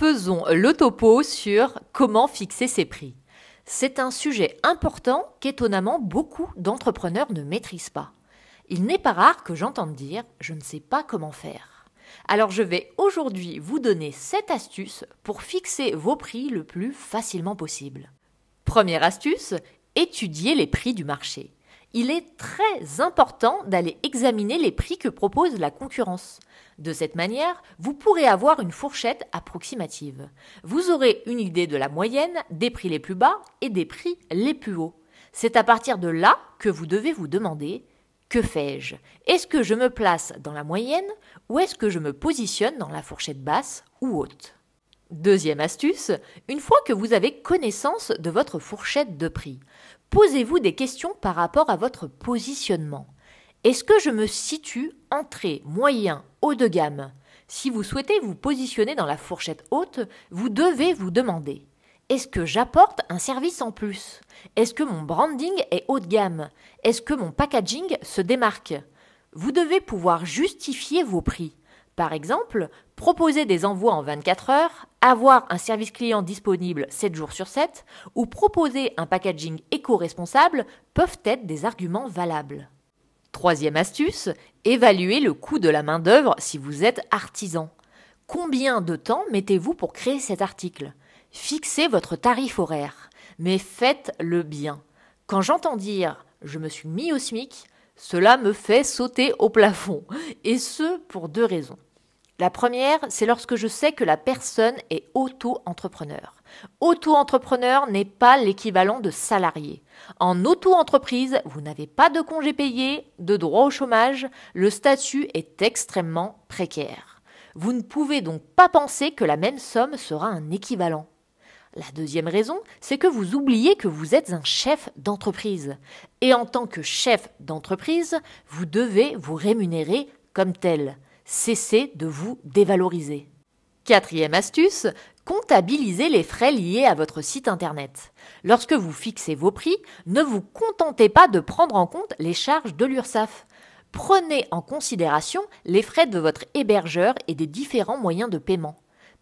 Faisons le topo sur comment fixer ses prix. C'est un sujet important qu'étonnamment beaucoup d'entrepreneurs ne maîtrisent pas. Il n'est pas rare que j'entende dire je ne sais pas comment faire. Alors je vais aujourd'hui vous donner 7 astuces pour fixer vos prix le plus facilement possible. Première astuce, étudier les prix du marché il est très important d'aller examiner les prix que propose la concurrence. De cette manière, vous pourrez avoir une fourchette approximative. Vous aurez une idée de la moyenne, des prix les plus bas et des prix les plus hauts. C'est à partir de là que vous devez vous demander que fais-je? Est-ce que je me place dans la moyenne ou est-ce que je me positionne dans la fourchette basse ou haute? Deuxième astuce, une fois que vous avez connaissance de votre fourchette de prix, posez-vous des questions par rapport à votre positionnement. Est-ce que je me situe entrée, moyen, haut de gamme? Si vous souhaitez vous positionner dans la fourchette haute, vous devez vous demander est-ce que j'apporte un service en plus? Est-ce que mon branding est haut de gamme? Est-ce que mon packaging se démarque? Vous devez pouvoir justifier vos prix. Par exemple, proposer des envois en 24 heures, avoir un service client disponible 7 jours sur 7 ou proposer un packaging éco-responsable peuvent être des arguments valables. Troisième astuce, évaluer le coût de la main-d'œuvre si vous êtes artisan. Combien de temps mettez-vous pour créer cet article? Fixez votre tarif horaire, mais faites-le bien. Quand j'entends dire je me suis mis au SMIC, cela me fait sauter au plafond, et ce pour deux raisons. La première, c'est lorsque je sais que la personne est auto-entrepreneur. Auto-entrepreneur n'est pas l'équivalent de salarié. En auto-entreprise, vous n'avez pas de congé payé, de droit au chômage, le statut est extrêmement précaire. Vous ne pouvez donc pas penser que la même somme sera un équivalent. La deuxième raison, c'est que vous oubliez que vous êtes un chef d'entreprise. Et en tant que chef d'entreprise, vous devez vous rémunérer comme tel. Cessez de vous dévaloriser. Quatrième astuce, comptabilisez les frais liés à votre site internet. Lorsque vous fixez vos prix, ne vous contentez pas de prendre en compte les charges de l'URSSAF. Prenez en considération les frais de votre hébergeur et des différents moyens de paiement.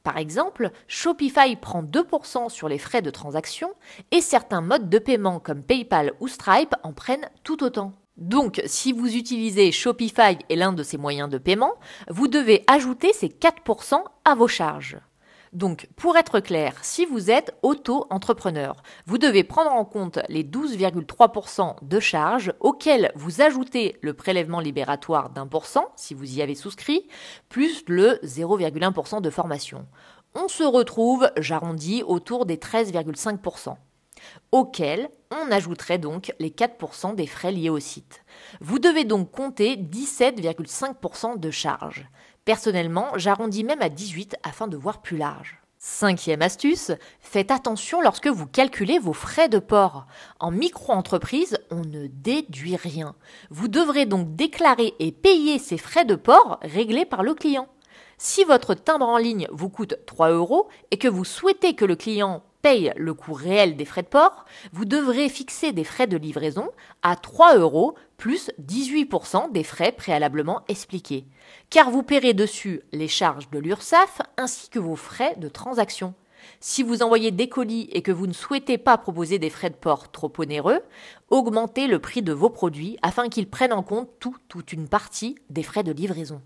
Par exemple, Shopify prend 2% sur les frais de transaction et certains modes de paiement comme PayPal ou Stripe en prennent tout autant. Donc, si vous utilisez Shopify et l'un de ses moyens de paiement, vous devez ajouter ces 4% à vos charges. Donc, pour être clair, si vous êtes auto-entrepreneur, vous devez prendre en compte les 12,3% de charges auxquels vous ajoutez le prélèvement libératoire d'un pour cent, si vous y avez souscrit, plus le 0,1% de formation. On se retrouve, j'arrondis, autour des 13,5% auquel on ajouterait donc les 4% des frais liés au site. Vous devez donc compter 17,5% de charges. Personnellement, j'arrondis même à 18 afin de voir plus large. Cinquième astuce, faites attention lorsque vous calculez vos frais de port. En micro-entreprise, on ne déduit rien. Vous devrez donc déclarer et payer ces frais de port réglés par le client. Si votre timbre en ligne vous coûte 3 euros et que vous souhaitez que le client paye le coût réel des frais de port, vous devrez fixer des frais de livraison à 3 euros plus 18% des frais préalablement expliqués, car vous paierez dessus les charges de l'URSSAF ainsi que vos frais de transaction. Si vous envoyez des colis et que vous ne souhaitez pas proposer des frais de port trop onéreux, augmentez le prix de vos produits afin qu'ils prennent en compte tout toute une partie des frais de livraison.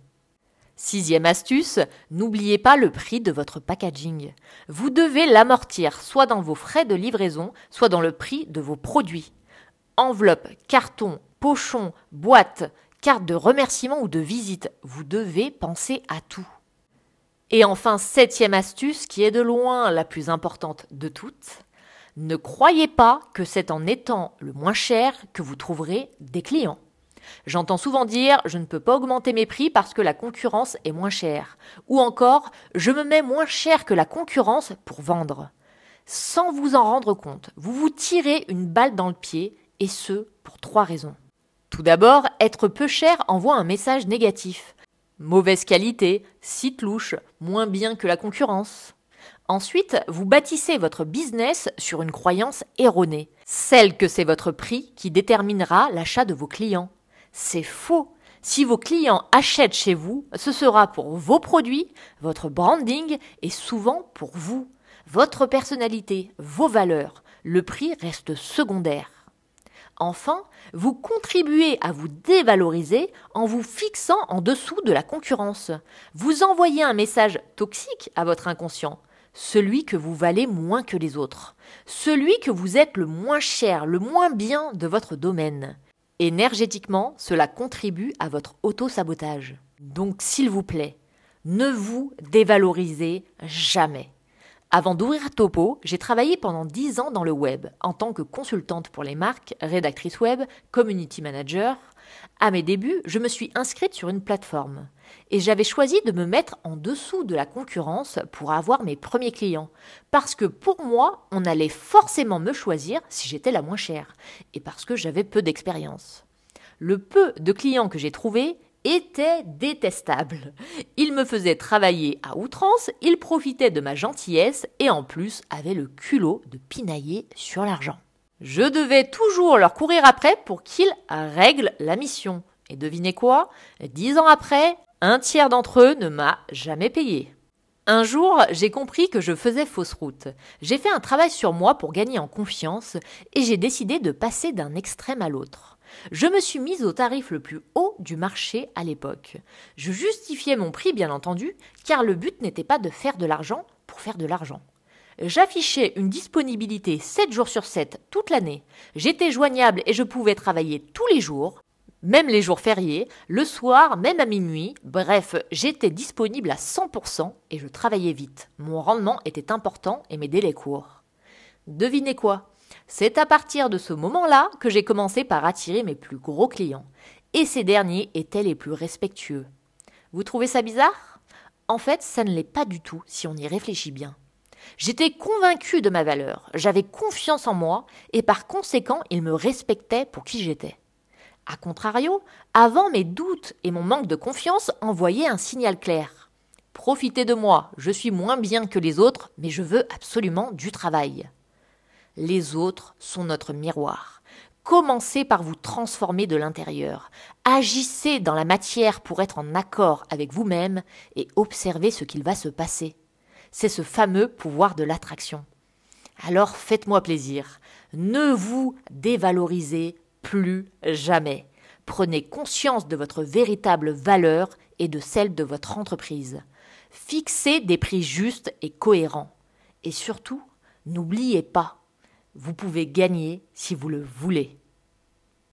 Sixième astuce, n'oubliez pas le prix de votre packaging. Vous devez l'amortir soit dans vos frais de livraison, soit dans le prix de vos produits. Enveloppe, carton, pochon, boîte, carte de remerciement ou de visite, vous devez penser à tout. Et enfin, septième astuce, qui est de loin la plus importante de toutes, ne croyez pas que c'est en étant le moins cher que vous trouverez des clients. J'entends souvent dire je ne peux pas augmenter mes prix parce que la concurrence est moins chère. Ou encore je me mets moins cher que la concurrence pour vendre. Sans vous en rendre compte, vous vous tirez une balle dans le pied et ce pour trois raisons. Tout d'abord, être peu cher envoie un message négatif. Mauvaise qualité, site louche, moins bien que la concurrence. Ensuite, vous bâtissez votre business sur une croyance erronée, celle que c'est votre prix qui déterminera l'achat de vos clients. C'est faux. Si vos clients achètent chez vous, ce sera pour vos produits, votre branding et souvent pour vous, votre personnalité, vos valeurs. Le prix reste secondaire. Enfin, vous contribuez à vous dévaloriser en vous fixant en dessous de la concurrence. Vous envoyez un message toxique à votre inconscient, celui que vous valez moins que les autres, celui que vous êtes le moins cher, le moins bien de votre domaine. Énergétiquement, cela contribue à votre auto-sabotage. Donc, s'il vous plaît, ne vous dévalorisez jamais. Avant d'ouvrir Topo, j'ai travaillé pendant 10 ans dans le web en tant que consultante pour les marques, rédactrice web, community manager. À mes débuts, je me suis inscrite sur une plateforme et j'avais choisi de me mettre en dessous de la concurrence pour avoir mes premiers clients parce que pour moi, on allait forcément me choisir si j'étais la moins chère et parce que j'avais peu d'expérience. Le peu de clients que j'ai trouvés était détestable. Il me faisait travailler à outrance, il profitait de ma gentillesse et en plus avait le culot de pinailler sur l'argent. Je devais toujours leur courir après pour qu'ils règlent la mission. Et devinez quoi? Dix ans après, un tiers d'entre eux ne m'a jamais payé. Un jour, j'ai compris que je faisais fausse route. J'ai fait un travail sur moi pour gagner en confiance et j'ai décidé de passer d'un extrême à l'autre. Je me suis mise au tarif le plus haut du marché à l'époque. Je justifiais mon prix, bien entendu, car le but n'était pas de faire de l'argent pour faire de l'argent. J'affichais une disponibilité 7 jours sur 7 toute l'année. J'étais joignable et je pouvais travailler tous les jours, même les jours fériés, le soir, même à minuit. Bref, j'étais disponible à 100% et je travaillais vite. Mon rendement était important et mes délais courts. Devinez quoi? C'est à partir de ce moment-là que j'ai commencé par attirer mes plus gros clients. Et ces derniers étaient les plus respectueux. Vous trouvez ça bizarre? En fait, ça ne l'est pas du tout si on y réfléchit bien. J'étais convaincu de ma valeur, j'avais confiance en moi et par conséquent, ils me respectaient pour qui j'étais. A contrario, avant mes doutes et mon manque de confiance envoyaient un signal clair. Profitez de moi, je suis moins bien que les autres, mais je veux absolument du travail. Les autres sont notre miroir. Commencez par vous transformer de l'intérieur. Agissez dans la matière pour être en accord avec vous-même et observez ce qu'il va se passer. C'est ce fameux pouvoir de l'attraction. Alors faites-moi plaisir. Ne vous dévalorisez plus jamais. Prenez conscience de votre véritable valeur et de celle de votre entreprise. Fixez des prix justes et cohérents. Et surtout, n'oubliez pas, vous pouvez gagner si vous le voulez.